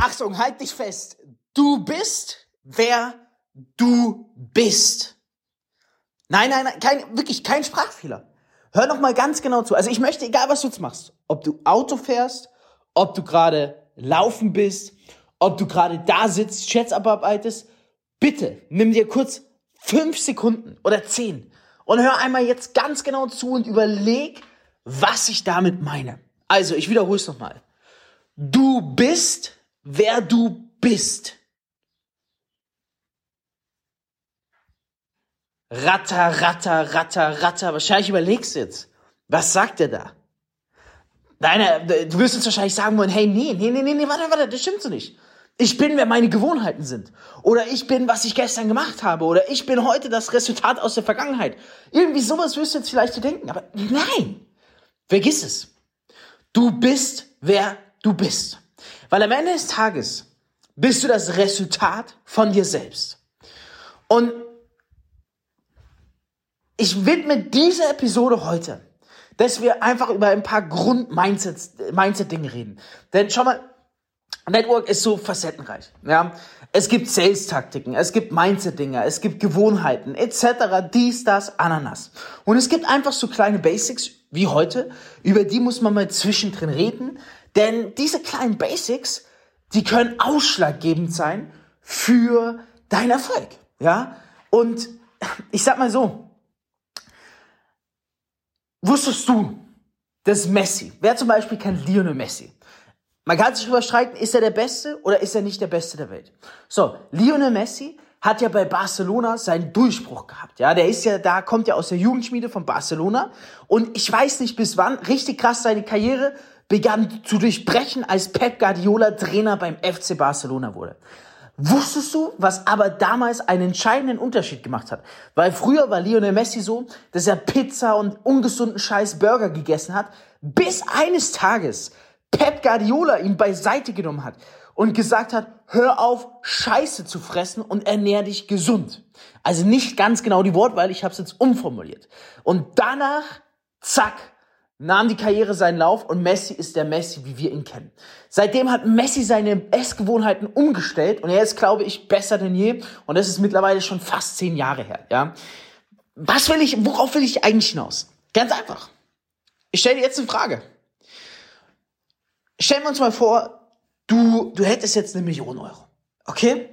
Achtung, halt dich fest. Du bist, wer du bist. Nein, nein, nein, kein, wirklich kein Sprachfehler. Hör noch mal ganz genau zu. Also ich möchte, egal was du jetzt machst, ob du Auto fährst, ob du gerade laufen bist, ob du gerade da sitzt, Chats abarbeitest, bitte nimm dir kurz fünf Sekunden oder zehn und hör einmal jetzt ganz genau zu und überleg, was ich damit meine. Also, ich wiederhole es nochmal. Du bist, wer du bist. Ratter, ratter, ratter, ratter. Wahrscheinlich überlegst du jetzt, was sagt er da? Deine, du wirst jetzt wahrscheinlich sagen wollen, hey, nee, nee, nee, nee, nee, warte, warte, das stimmt so nicht. Ich bin, wer meine Gewohnheiten sind. Oder ich bin, was ich gestern gemacht habe. Oder ich bin heute das Resultat aus der Vergangenheit. Irgendwie sowas wirst du jetzt vielleicht zu denken. Aber nein, vergiss es. Du bist, wer du bist. Weil am Ende des Tages bist du das Resultat von dir selbst. Und ich widme diese Episode heute, dass wir einfach über ein paar Grund-Mindset-Dinge Mindset reden. Denn schau mal, Network ist so facettenreich. Ja, es gibt Sales-Taktiken, es gibt Mindset-Dinge, es gibt Gewohnheiten etc. Dies, das, Ananas. Und es gibt einfach so kleine Basics wie heute, über die muss man mal zwischendrin reden, denn diese kleinen Basics, die können ausschlaggebend sein für deinen Erfolg. Ja, und ich sag mal so, Wusstest du, dass Messi, wer zum Beispiel kennt Lionel Messi? Man kann sich überstreiten, ist er der Beste oder ist er nicht der Beste der Welt? So, Lionel Messi hat ja bei Barcelona seinen Durchbruch gehabt. Ja, der ist ja da, kommt ja aus der Jugendschmiede von Barcelona. Und ich weiß nicht bis wann, richtig krass seine Karriere begann zu durchbrechen, als Pep Guardiola Trainer beim FC Barcelona wurde. Wusstest du, was aber damals einen entscheidenden Unterschied gemacht hat? Weil früher war Lionel Messi so, dass er Pizza und ungesunden Scheiß Burger gegessen hat, bis eines Tages Pep Guardiola ihn beiseite genommen hat und gesagt hat, hör auf, Scheiße zu fressen und ernähr dich gesund. Also nicht ganz genau die Wortwahl, ich habe es jetzt umformuliert. Und danach, zack, nahm die Karriere seinen Lauf und Messi ist der Messi, wie wir ihn kennen. Seitdem hat Messi seine Essgewohnheiten umgestellt und er ist, glaube ich, besser denn je. Und das ist mittlerweile schon fast zehn Jahre her. Ja, was will ich? Worauf will ich eigentlich hinaus? Ganz einfach. Ich stelle dir jetzt eine Frage. Stellen wir uns mal vor, du du hättest jetzt eine Million Euro, okay?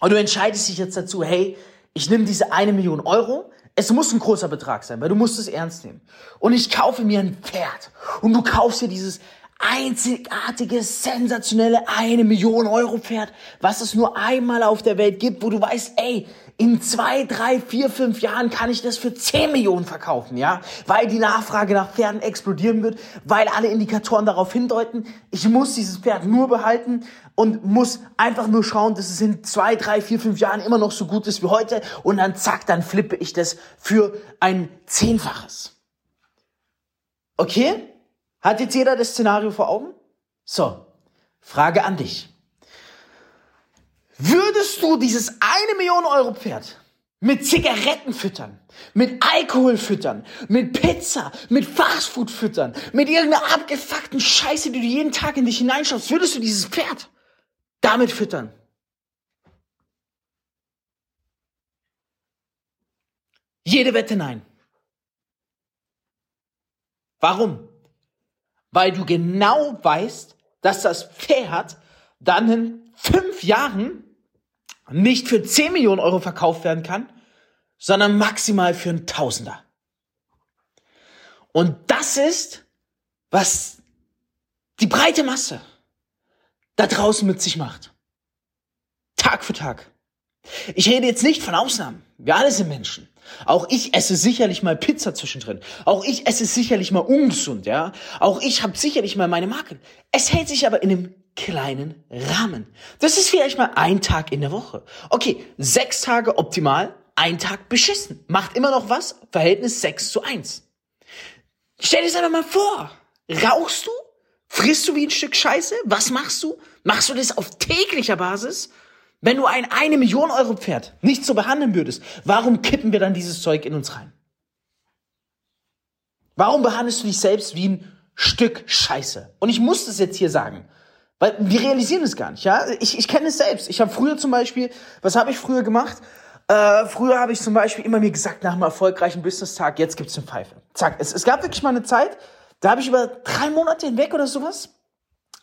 Und du entscheidest dich jetzt dazu, hey, ich nehme diese eine Million Euro, es muss ein großer Betrag sein, weil du musst es ernst nehmen. Und ich kaufe mir ein Pferd. Und du kaufst dir dieses einzigartige, sensationelle eine Million Euro Pferd, was es nur einmal auf der Welt gibt, wo du weißt, ey, in zwei, drei, vier, fünf Jahren kann ich das für zehn Millionen verkaufen, ja? Weil die Nachfrage nach Pferden explodieren wird, weil alle Indikatoren darauf hindeuten, ich muss dieses Pferd nur behalten und muss einfach nur schauen, dass es in zwei, drei, vier, fünf Jahren immer noch so gut ist wie heute und dann zack, dann flippe ich das für ein Zehnfaches. Okay? Hat jetzt jeder das Szenario vor Augen? So, Frage an dich. Würdest du dieses eine Million Euro Pferd mit Zigaretten füttern, mit Alkohol füttern, mit Pizza, mit Fastfood füttern, mit irgendeiner abgefuckten Scheiße, die du jeden Tag in dich hineinschaust, würdest du dieses Pferd damit füttern? Jede Wette nein. Warum? weil du genau weißt, dass das Pferd dann in fünf Jahren nicht für 10 Millionen Euro verkauft werden kann, sondern maximal für einen Tausender. Und das ist, was die breite Masse da draußen mit sich macht. Tag für Tag. Ich rede jetzt nicht von Ausnahmen. Wir alle sind Menschen. Auch ich esse sicherlich mal Pizza zwischendrin. Auch ich esse sicherlich mal ungesund, ja. Auch ich habe sicherlich mal meine Marken. Es hält sich aber in einem kleinen Rahmen. Das ist vielleicht mal ein Tag in der Woche. Okay, sechs Tage optimal, ein Tag beschissen. Macht immer noch was? Verhältnis 6 zu 1. Stell dir das einfach mal vor. Rauchst du? Frisst du wie ein Stück Scheiße? Was machst du? Machst du das auf täglicher Basis? Wenn du ein eine Million Euro Pferd nicht so behandeln würdest, warum kippen wir dann dieses Zeug in uns rein? Warum behandelst du dich selbst wie ein Stück Scheiße? Und ich muss das jetzt hier sagen, Weil wir realisieren es gar nicht, ja. Ich, ich kenne es selbst. Ich habe früher zum Beispiel, was habe ich früher gemacht? Äh, früher habe ich zum Beispiel immer mir gesagt, nach einem erfolgreichen Business-Tag, jetzt gibt's eine Pfeife. Zack. Es, es gab wirklich mal eine Zeit, da habe ich über drei Monate hinweg oder sowas,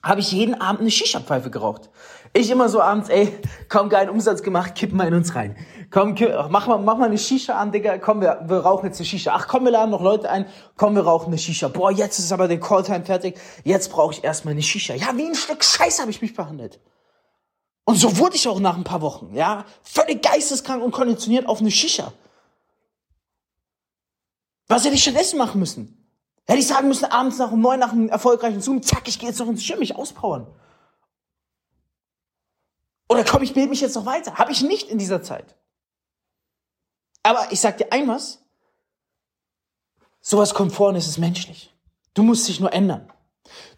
habe ich jeden Abend eine Shisha-Pfeife geraucht. Ich immer so abends, ey, kaum geilen Umsatz gemacht, kippen mal in uns rein. Komm, mach mal, mach mal eine Shisha an, Digga. Komm, wir, wir rauchen jetzt eine Shisha. Ach komm, wir laden noch Leute ein. Komm, wir rauchen eine Shisha. Boah, jetzt ist aber der Calltime fertig. Jetzt brauche ich erstmal eine Shisha. Ja, wie ein Stück Scheiße habe ich mich behandelt. Und so wurde ich auch nach ein paar Wochen, ja. Völlig geisteskrank und konditioniert auf eine Shisha. Was hätte ich stattdessen machen müssen? Hätte ich sagen müssen, abends nach um neun, nach einem erfolgreichen Zoom, zack, ich gehe jetzt noch ins Gym, mich auspowern. Oder komm, ich bilde mich jetzt noch weiter. Habe ich nicht in dieser Zeit. Aber ich sag dir ein was. Sowas kommt vor und es ist menschlich. Du musst dich nur ändern.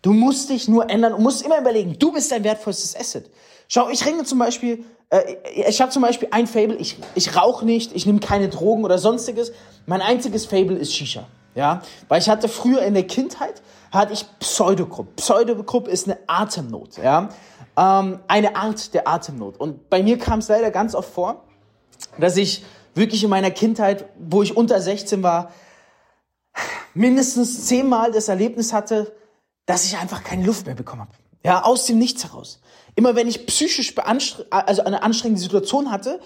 Du musst dich nur ändern und musst immer überlegen, du bist dein wertvollstes Asset. Schau, ich ringe zum Beispiel, äh, ich habe zum Beispiel ein Fable, ich, ich rauche nicht, ich nehme keine Drogen oder sonstiges. Mein einziges Fable ist Shisha. Ja, weil ich hatte früher in der Kindheit, hatte ich Pseudogrupp. Pseudogrupp ist eine Atemnot, ja. Ähm, eine Art der Atemnot. Und bei mir kam es leider ganz oft vor, dass ich wirklich in meiner Kindheit, wo ich unter 16 war, mindestens zehnmal das Erlebnis hatte, dass ich einfach keine Luft mehr bekommen habe. Ja, aus dem Nichts heraus. Immer wenn ich psychisch also eine anstrengende Situation hatte,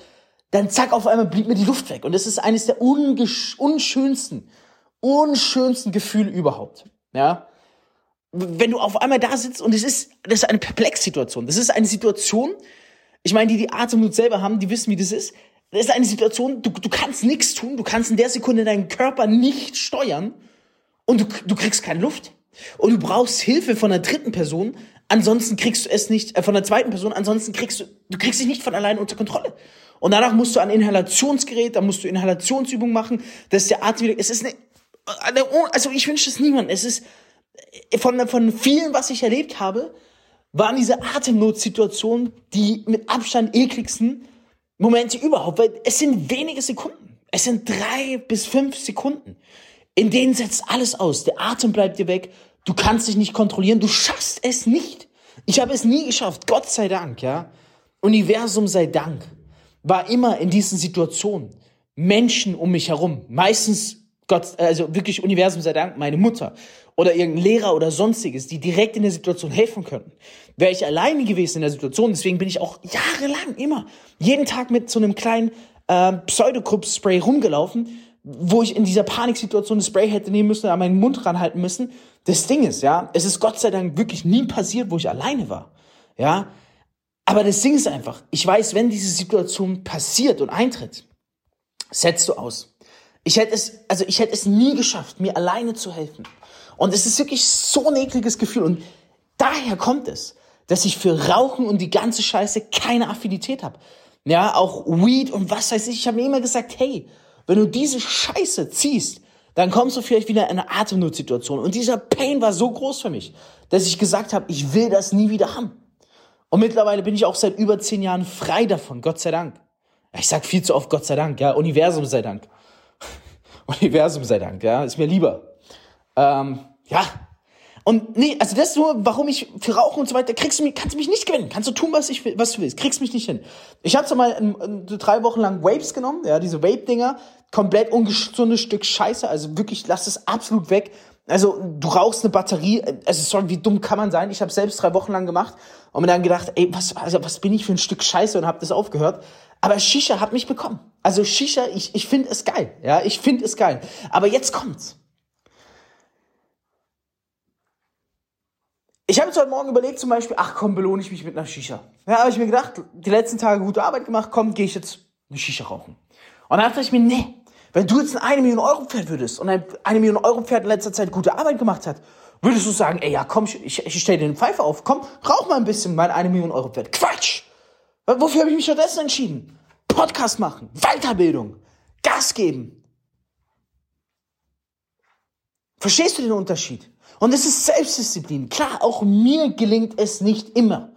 dann zack, auf einmal blieb mir die Luft weg. Und das ist eines der unschönsten, unschönsten Gefühle überhaupt. Ja. Wenn du auf einmal da sitzt und es ist, das ist eine Perplex-Situation. Das ist eine Situation, ich meine, die die Atemnot selber haben, die wissen, wie das ist. Das ist eine Situation, du, du kannst nichts tun, du kannst in der Sekunde deinen Körper nicht steuern und du, du kriegst keine Luft. Und du brauchst Hilfe von einer dritten Person, ansonsten kriegst du es nicht, äh, von der zweiten Person, ansonsten kriegst du, du kriegst dich nicht von allein unter Kontrolle. Und danach musst du ein Inhalationsgerät, da musst du Inhalationsübungen machen, dass der Atem wieder, es ist eine also ich wünsche es niemandem, es ist, äh, von, von vielen, was ich erlebt habe, waren diese Atemnotsituationen die mit Abstand ekligsten, Momente überhaupt, weil es sind wenige Sekunden. Es sind drei bis fünf Sekunden. In denen setzt alles aus. Der Atem bleibt dir weg. Du kannst dich nicht kontrollieren. Du schaffst es nicht. Ich habe es nie geschafft. Gott sei Dank, ja. Universum sei Dank. War immer in diesen Situationen Menschen um mich herum. Meistens Gott, also wirklich Universum sei Dank, meine Mutter oder irgendein Lehrer oder sonstiges, die direkt in der Situation helfen könnten. Wäre ich alleine gewesen in der Situation, deswegen bin ich auch jahrelang immer jeden Tag mit so einem kleinen äh, Pseudogrupp-Spray rumgelaufen, wo ich in dieser Paniksituation das Spray hätte nehmen müssen, an meinen Mund ranhalten müssen. Das Ding ist, ja, es ist Gott sei Dank wirklich nie passiert, wo ich alleine war. Ja, aber das Ding ist einfach, ich weiß, wenn diese Situation passiert und eintritt, setzt du aus. Ich hätte es, also ich hätte es nie geschafft, mir alleine zu helfen. Und es ist wirklich so ein ekliges Gefühl. Und daher kommt es, dass ich für Rauchen und die ganze Scheiße keine Affinität habe. Ja, auch Weed und was weiß ich. Ich habe mir immer gesagt, hey, wenn du diese Scheiße ziehst, dann kommst du vielleicht wieder in eine Atemnotsituation. Und dieser Pain war so groß für mich, dass ich gesagt habe, ich will das nie wieder haben. Und mittlerweile bin ich auch seit über zehn Jahren frei davon, Gott sei Dank. Ich sag viel zu oft Gott sei Dank, ja, Universum sei Dank. Universum sei Dank, ja, ist mir lieber. Ähm, ja. Und nee, also das ist nur, warum ich für Rauchen und so weiter, kriegst du mich, kannst du mich nicht gewinnen. Kannst du tun, was ich was du willst. Kriegst mich nicht hin. Ich hatte mal in, in, drei Wochen lang Vapes genommen, ja, diese Vape-Dinger, komplett ungesundes Stück Scheiße, also wirklich, lass es absolut weg. Also du rauchst eine Batterie, also sorry, wie dumm kann man sein? Ich habe selbst drei Wochen lang gemacht und mir dann gedacht, ey, was, also was bin ich für ein Stück Scheiße und habe das aufgehört. Aber Shisha hat mich bekommen. Also Shisha, ich, ich finde es geil. Ja, ich finde es geil. Aber jetzt kommt's. Ich habe jetzt heute Morgen überlegt, zum Beispiel, ach komm, belohne ich mich mit einer Shisha. Ja, habe ich mir gedacht, die letzten Tage gute Arbeit gemacht, komm, gehe ich jetzt eine Shisha rauchen. Und dann dachte ich mir, nee, wenn du jetzt ein 1 Million Euro Pferd würdest und ein 1 Million Euro Pferd in letzter Zeit gute Arbeit gemacht hat, würdest du sagen, ey, ja, komm, ich, ich stell dir den Pfeife auf, komm, rauch mal ein bisschen mein 1 Million Euro Pferd. Quatsch! Wofür habe ich mich stattdessen entschieden? Podcast machen, Weiterbildung, Gas geben. Verstehst du den Unterschied? Und es ist Selbstdisziplin. Klar, auch mir gelingt es nicht immer.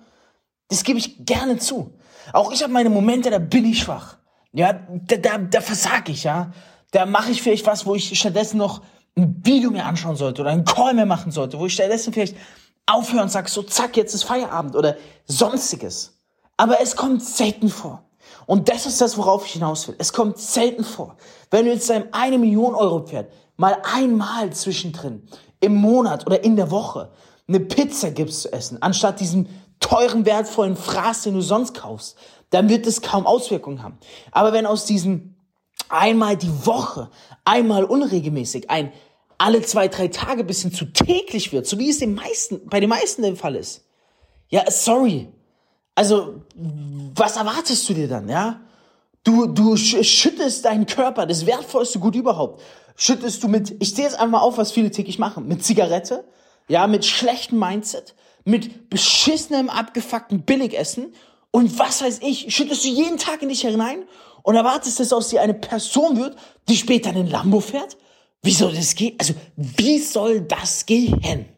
Das gebe ich gerne zu. Auch ich habe meine Momente, da bin ich schwach. Ja, da, da, da versag ich, ja. Da mache ich vielleicht was, wo ich stattdessen noch ein Video mir anschauen sollte oder einen Call mehr machen sollte, wo ich stattdessen vielleicht aufhöre und sage so, zack, jetzt ist Feierabend oder sonstiges. Aber es kommt selten vor. Und das ist das, worauf ich hinaus will. Es kommt selten vor. Wenn du jetzt deinem eine Million Euro Pferd mal einmal zwischendrin im Monat oder in der Woche eine Pizza gibst zu essen, anstatt diesen teuren, wertvollen Fraß, den du sonst kaufst, dann wird es kaum Auswirkungen haben. Aber wenn aus diesem einmal die Woche, einmal unregelmäßig, ein alle zwei, drei Tage bis hin zu täglich wird, so wie es den meisten, bei den meisten der Fall ist. Ja, sorry. Also, was erwartest du dir dann, ja? Du, du schüttest deinen Körper, das wertvollste Gut überhaupt, schüttest du mit, ich sehe jetzt einmal auf, was viele täglich machen, mit Zigarette, ja, mit schlechtem Mindset, mit beschissenem, abgefuckten Billigessen und was weiß ich, schüttest du jeden Tag in dich hinein und erwartest, dass aus dir eine Person wird, die später einen Lambo fährt? Wie soll das gehen? Also, wie soll das gehen?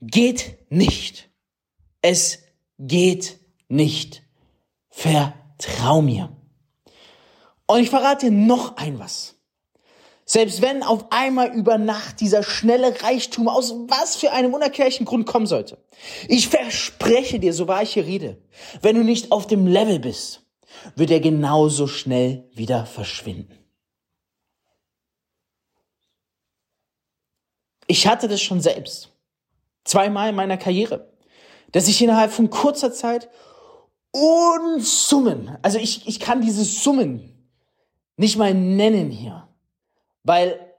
Geht nicht. Es geht nicht. Vertrau mir. Und ich verrate dir noch ein was. Selbst wenn auf einmal über Nacht dieser schnelle Reichtum aus was für einem unerklärlichen Grund kommen sollte. Ich verspreche dir, so wahr ich hier rede, wenn du nicht auf dem Level bist, wird er genauso schnell wieder verschwinden. Ich hatte das schon selbst. Zweimal in meiner Karriere. Dass ich innerhalb von kurzer Zeit Unsummen, also ich, ich kann diese Summen nicht mal nennen hier weil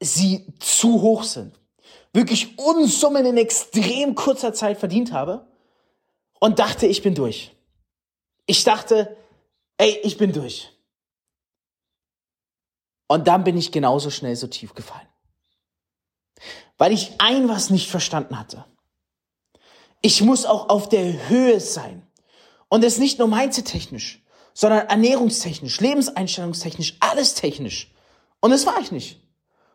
sie zu hoch sind. Wirklich Unsummen in extrem kurzer Zeit verdient habe und dachte, ich bin durch. Ich dachte, ey, ich bin durch. Und dann bin ich genauso schnell so tief gefallen. Weil ich ein was nicht verstanden hatte. Ich muss auch auf der Höhe sein. Und es nicht nur mindset-technisch, sondern ernährungstechnisch, lebenseinstellungstechnisch, alles technisch. Und das war ich nicht.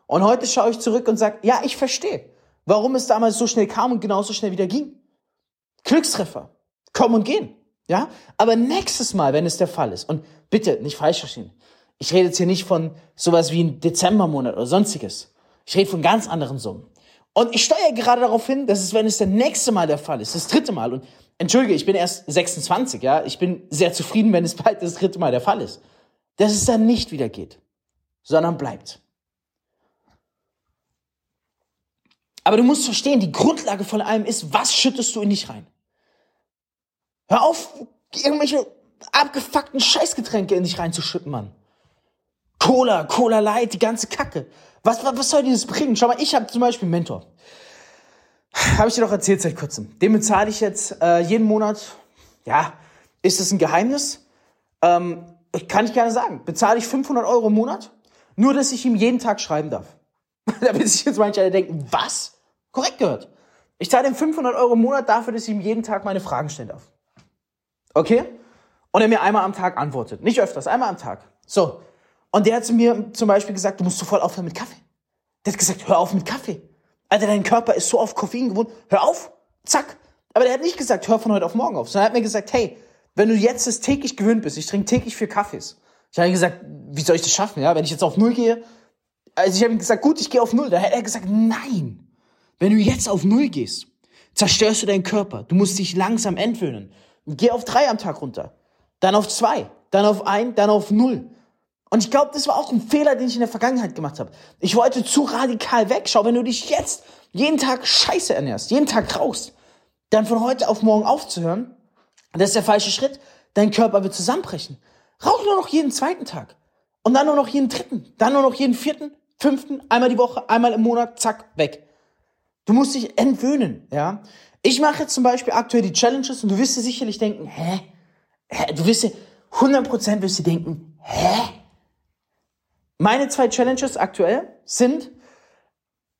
Und heute schaue ich zurück und sage, ja, ich verstehe, warum es damals so schnell kam und genauso schnell wieder ging. Glückstreffer. Kommen und gehen. Ja? Aber nächstes Mal, wenn es der Fall ist, und bitte nicht falsch verstehen, ich rede jetzt hier nicht von sowas wie ein Dezembermonat oder sonstiges. Ich rede von ganz anderen Summen. Und ich steuere gerade darauf hin, dass es, wenn es der nächste Mal der Fall ist, das dritte Mal, und entschuldige, ich bin erst 26, ja, ich bin sehr zufrieden, wenn es bald das dritte Mal der Fall ist, dass es dann nicht wieder geht sondern bleibt. Aber du musst verstehen, die Grundlage von allem ist, was schüttest du in dich rein? Hör auf, irgendwelche abgefuckten Scheißgetränke in dich reinzuschütten, Mann. Cola, Cola Light, die ganze Kacke. Was, was, was soll dir das bringen? Schau mal, ich habe zum Beispiel einen Mentor. Habe ich dir doch erzählt seit kurzem. Den bezahle ich jetzt äh, jeden Monat. Ja, ist das ein Geheimnis? Ähm, kann ich gerne sagen. Bezahle ich 500 Euro im Monat nur, dass ich ihm jeden Tag schreiben darf. da wird sich jetzt manche denken, was? Korrekt gehört. Ich zahle ihm 500 Euro im Monat dafür, dass ich ihm jeden Tag meine Fragen stellen darf. Okay? Und er mir einmal am Tag antwortet. Nicht öfters, einmal am Tag. So. Und der hat zu mir zum Beispiel gesagt, du musst sofort aufhören mit Kaffee. Der hat gesagt, hör auf mit Kaffee. Alter, dein Körper ist so auf Koffein gewohnt. Hör auf. Zack. Aber der hat nicht gesagt, hör von heute auf morgen auf, sondern er hat mir gesagt, hey, wenn du jetzt das täglich gewöhnt bist, ich trinke täglich vier Kaffees, ich habe gesagt, wie soll ich das schaffen, ja? Wenn ich jetzt auf Null gehe, also ich habe ihm gesagt, gut, ich gehe auf Null. Da hat er gesagt, nein. Wenn du jetzt auf Null gehst, zerstörst du deinen Körper. Du musst dich langsam entwöhnen. Geh auf drei am Tag runter. Dann auf zwei. Dann auf ein, dann auf null. Und ich glaube, das war auch ein Fehler, den ich in der Vergangenheit gemacht habe. Ich wollte zu radikal weg. Schau, wenn du dich jetzt jeden Tag scheiße ernährst, jeden Tag raus, dann von heute auf morgen aufzuhören, das ist der falsche Schritt. Dein Körper wird zusammenbrechen. Rauch nur noch jeden zweiten Tag. Und dann nur noch jeden dritten. Dann nur noch jeden vierten, fünften, einmal die Woche, einmal im Monat, zack, weg. Du musst dich entwöhnen, ja. Ich mache jetzt zum Beispiel aktuell die Challenges und du wirst dir sicherlich denken, hä? hä? Du wirst dir, 100% wirst du denken, hä? Meine zwei Challenges aktuell sind,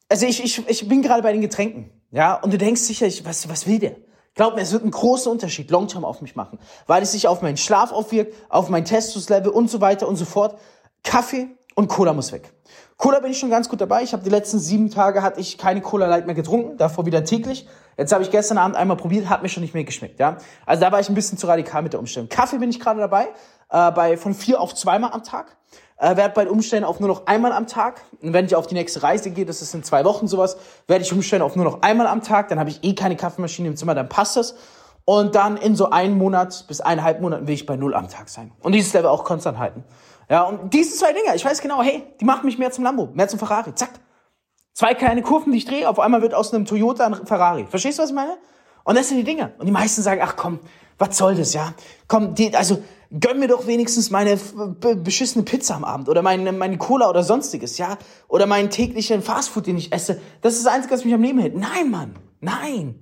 also ich, ich, ich bin gerade bei den Getränken, ja, und du denkst sicherlich, was, was will der? Glaub mir, es wird einen großen Unterschied long-term auf mich machen, weil es sich auf meinen Schlaf aufwirkt, auf mein Testus-Level und so weiter und so fort. Kaffee und Cola muss weg. Cola bin ich schon ganz gut dabei. Ich habe die letzten sieben Tage hatte ich keine Cola Light mehr getrunken, davor wieder täglich. Jetzt habe ich gestern Abend einmal probiert, hat mir schon nicht mehr geschmeckt. Ja, also da war ich ein bisschen zu radikal mit der Umstellung. Kaffee bin ich gerade dabei, äh, bei von vier auf zweimal am Tag. Äh, werde bald umstellen auf nur noch einmal am Tag. Und wenn ich auf die nächste Reise gehe, das ist in zwei Wochen sowas, werde ich umstellen auf nur noch einmal am Tag. Dann habe ich eh keine Kaffeemaschine im Zimmer, dann passt das. Und dann in so einem Monat bis eineinhalb Monaten will ich bei null am Tag sein. Und dieses Level auch konstant halten. Ja, und diese zwei Dinge, ich weiß genau, hey, die machen mich mehr zum Lambo, mehr zum Ferrari. Zack. Zwei kleine Kurven, die ich drehe, auf einmal wird aus einem Toyota ein Ferrari. Verstehst du, was ich meine? Und das sind die Dinge. Und die meisten sagen, ach komm, was soll das, ja? Komm, die, also gönn mir doch wenigstens meine beschissene Pizza am Abend oder meine, meine Cola oder sonstiges, ja? Oder meinen täglichen Fastfood, den ich esse. Das ist das Einzige, was mich am Leben hält. Nein, Mann, nein.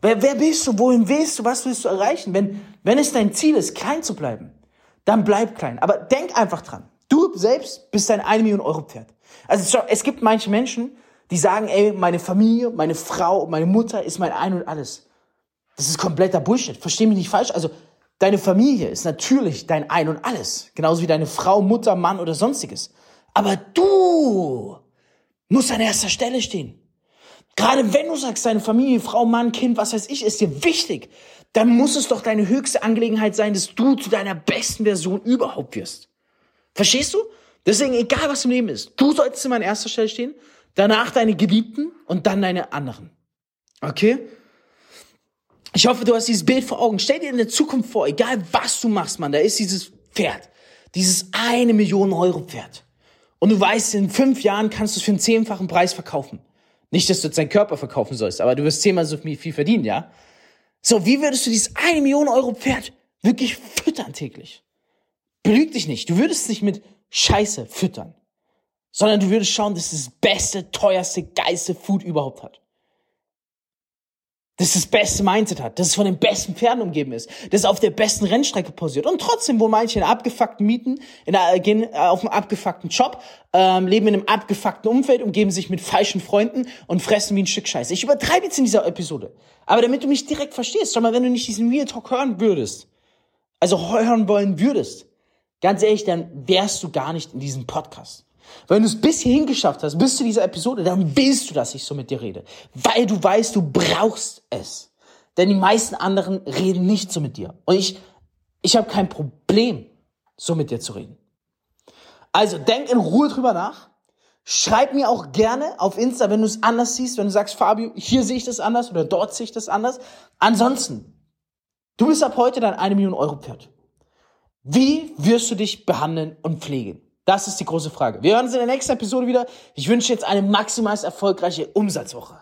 Wer, wer bist du? Wohin willst du? Was willst du erreichen? Wenn, wenn es dein Ziel ist, klein zu bleiben, dann bleib klein. Aber denk einfach dran. Du selbst bist dein 1 Million Euro Pferd. Also es gibt manche Menschen, die sagen, ey, meine Familie, meine Frau, meine Mutter ist mein Ein und Alles. Das ist kompletter Bullshit. Versteh mich nicht falsch. Also deine Familie ist natürlich dein Ein und Alles. Genauso wie deine Frau, Mutter, Mann oder sonstiges. Aber du musst an erster Stelle stehen. Gerade wenn du sagst, deine Familie, Frau, Mann, Kind, was weiß ich, ist dir wichtig, dann muss es doch deine höchste Angelegenheit sein, dass du zu deiner besten Version überhaupt wirst. Verstehst du? Deswegen, egal was im Leben ist, du sollst immer an erster Stelle stehen, danach deine Geliebten und dann deine anderen. Okay? Ich hoffe, du hast dieses Bild vor Augen. Stell dir in der Zukunft vor, egal was du machst, Mann, da ist dieses Pferd. Dieses eine Million Euro Pferd. Und du weißt, in fünf Jahren kannst du es für einen zehnfachen Preis verkaufen. Nicht, dass du jetzt deinen Körper verkaufen sollst, aber du wirst zehnmal so viel verdienen, ja? So, wie würdest du dieses eine Million Euro Pferd wirklich füttern täglich? Belüg dich nicht. Du würdest es nicht mit Scheiße füttern, sondern du würdest schauen, dass es das beste, teuerste, geilste Food überhaupt hat. Dass das beste Mindset hat, dass es von den besten Pferden umgeben ist, dass es auf der besten Rennstrecke posiert. Und trotzdem wohnen manche in abgefuckten Mieten, in einer, gehen äh, auf einem abgefuckten Job, ähm, leben in einem abgefuckten Umfeld, umgeben sich mit falschen Freunden und fressen wie ein Stück Scheiße. Ich übertreibe jetzt in dieser Episode. Aber damit du mich direkt verstehst, schau mal, wenn du nicht diesen Real Talk hören würdest, also hören wollen würdest, Ganz ehrlich, dann wärst du gar nicht in diesem Podcast. Wenn du es bis hierhin geschafft hast, bis zu dieser Episode, dann willst du, dass ich so mit dir rede. Weil du weißt, du brauchst es. Denn die meisten anderen reden nicht so mit dir. Und ich, ich habe kein Problem, so mit dir zu reden. Also denk in Ruhe drüber nach. Schreib mir auch gerne auf Insta, wenn du es anders siehst, wenn du sagst, Fabio, hier sehe ich das anders oder dort sehe ich das anders. Ansonsten, du bist ab heute dein 1 Million Euro Pferd. Wie wirst du dich behandeln und pflegen? Das ist die große Frage. Wir hören uns in der nächsten Episode wieder. Ich wünsche jetzt eine maximal erfolgreiche Umsatzwoche.